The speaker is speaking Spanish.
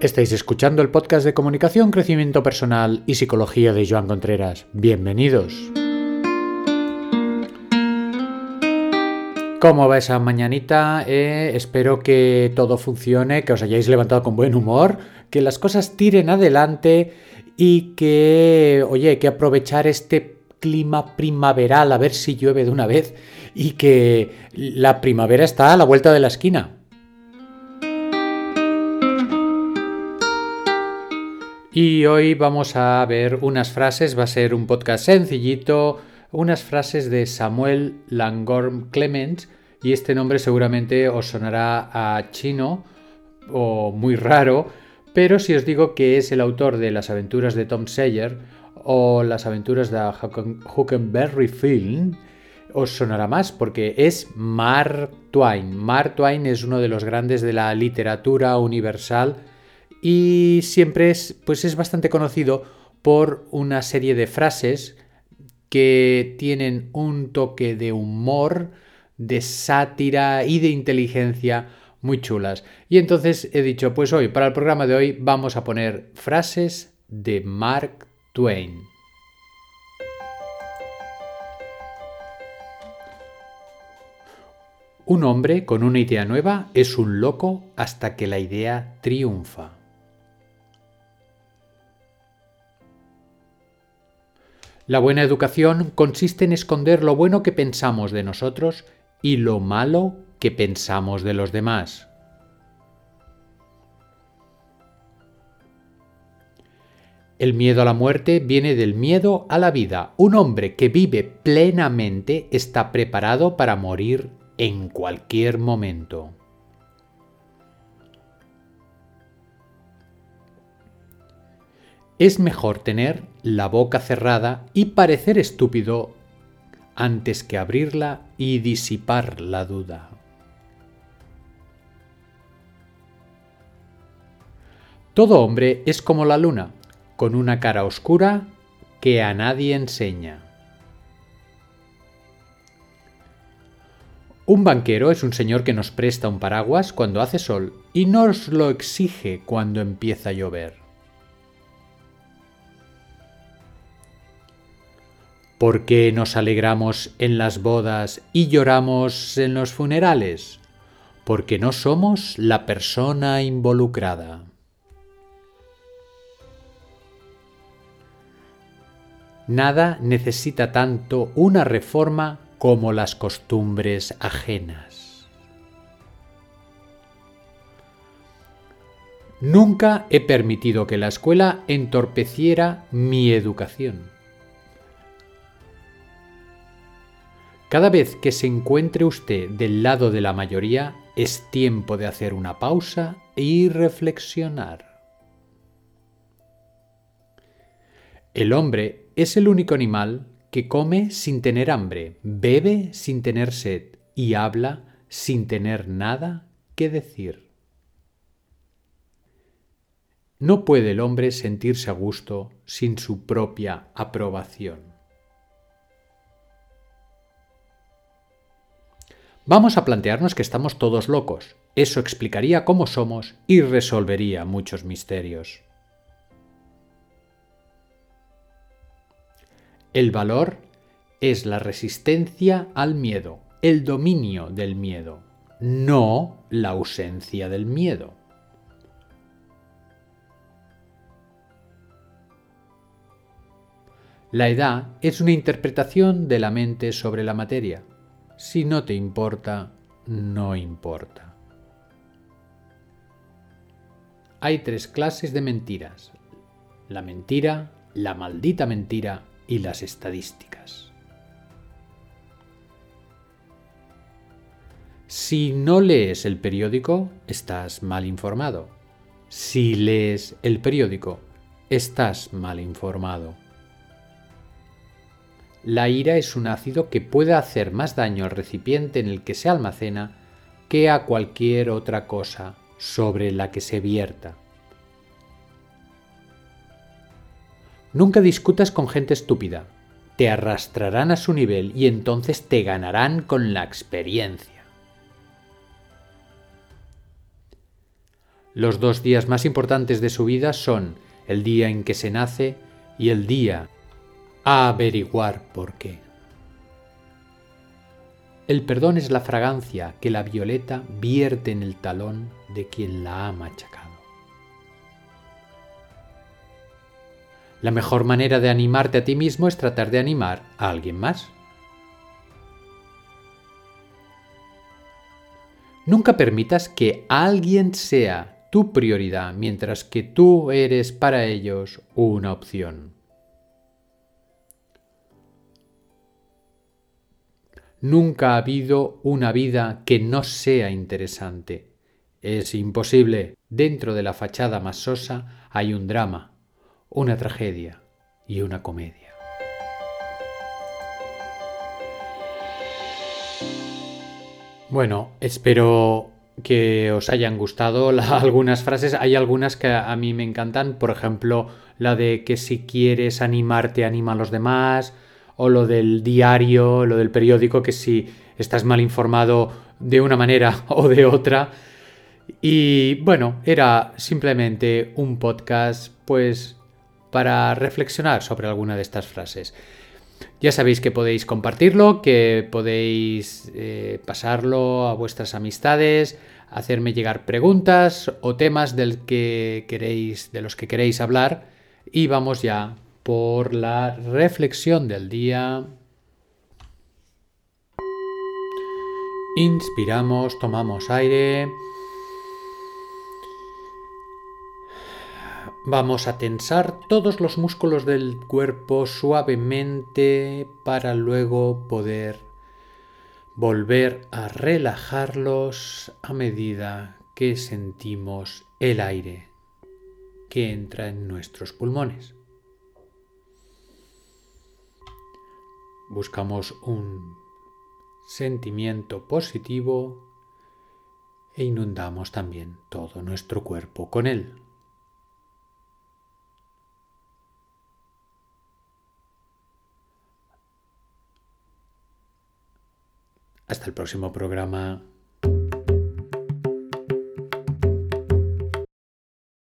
Estáis escuchando el podcast de comunicación, crecimiento personal y psicología de Joan Contreras. Bienvenidos. ¿Cómo va esa mañanita? Eh, espero que todo funcione, que os hayáis levantado con buen humor, que las cosas tiren adelante y que, oye, que aprovechar este clima primaveral a ver si llueve de una vez y que la primavera está a la vuelta de la esquina. Y hoy vamos a ver unas frases, va a ser un podcast sencillito, unas frases de Samuel Langorm Clements, y este nombre seguramente os sonará a chino o muy raro, pero si os digo que es el autor de Las aventuras de Tom Sawyer o Las aventuras de Huckleberry Finn, os sonará más porque es Mark Twain. Mark Twain es uno de los grandes de la literatura universal y siempre es, pues es bastante conocido por una serie de frases que tienen un toque de humor, de sátira y de inteligencia muy chulas. Y entonces he dicho, pues hoy, para el programa de hoy, vamos a poner frases de Mark Twain. Un hombre con una idea nueva es un loco hasta que la idea triunfa. La buena educación consiste en esconder lo bueno que pensamos de nosotros y lo malo que pensamos de los demás. El miedo a la muerte viene del miedo a la vida. Un hombre que vive plenamente está preparado para morir en cualquier momento. Es mejor tener la boca cerrada y parecer estúpido antes que abrirla y disipar la duda. Todo hombre es como la luna, con una cara oscura que a nadie enseña. Un banquero es un señor que nos presta un paraguas cuando hace sol y nos lo exige cuando empieza a llover. ¿Por qué nos alegramos en las bodas y lloramos en los funerales? Porque no somos la persona involucrada. Nada necesita tanto una reforma como las costumbres ajenas. Nunca he permitido que la escuela entorpeciera mi educación. Cada vez que se encuentre usted del lado de la mayoría, es tiempo de hacer una pausa y reflexionar. El hombre es el único animal que come sin tener hambre, bebe sin tener sed y habla sin tener nada que decir. No puede el hombre sentirse a gusto sin su propia aprobación. Vamos a plantearnos que estamos todos locos. Eso explicaría cómo somos y resolvería muchos misterios. El valor es la resistencia al miedo, el dominio del miedo, no la ausencia del miedo. La edad es una interpretación de la mente sobre la materia. Si no te importa, no importa. Hay tres clases de mentiras. La mentira, la maldita mentira y las estadísticas. Si no lees el periódico, estás mal informado. Si lees el periódico, estás mal informado. La ira es un ácido que puede hacer más daño al recipiente en el que se almacena que a cualquier otra cosa sobre la que se vierta. Nunca discutas con gente estúpida. Te arrastrarán a su nivel y entonces te ganarán con la experiencia. Los dos días más importantes de su vida son el día en que se nace y el día a averiguar por qué. El perdón es la fragancia que la violeta vierte en el talón de quien la ha machacado. La mejor manera de animarte a ti mismo es tratar de animar a alguien más. Nunca permitas que alguien sea tu prioridad mientras que tú eres para ellos una opción. Nunca ha habido una vida que no sea interesante. Es imposible. Dentro de la fachada más sosa hay un drama, una tragedia y una comedia. Bueno, espero que os hayan gustado algunas frases. Hay algunas que a mí me encantan, por ejemplo, la de que si quieres animarte, anima a los demás, o lo del diario, lo del periódico, que si estás mal informado de una manera o de otra. Y bueno, era simplemente un podcast, pues para reflexionar sobre alguna de estas frases. Ya sabéis que podéis compartirlo, que podéis eh, pasarlo a vuestras amistades, hacerme llegar preguntas o temas del que queréis, de los que queréis hablar. Y vamos ya por la reflexión del día. Inspiramos, tomamos aire. Vamos a tensar todos los músculos del cuerpo suavemente para luego poder volver a relajarlos a medida que sentimos el aire que entra en nuestros pulmones. Buscamos un sentimiento positivo e inundamos también todo nuestro cuerpo con él. Hasta el próximo programa.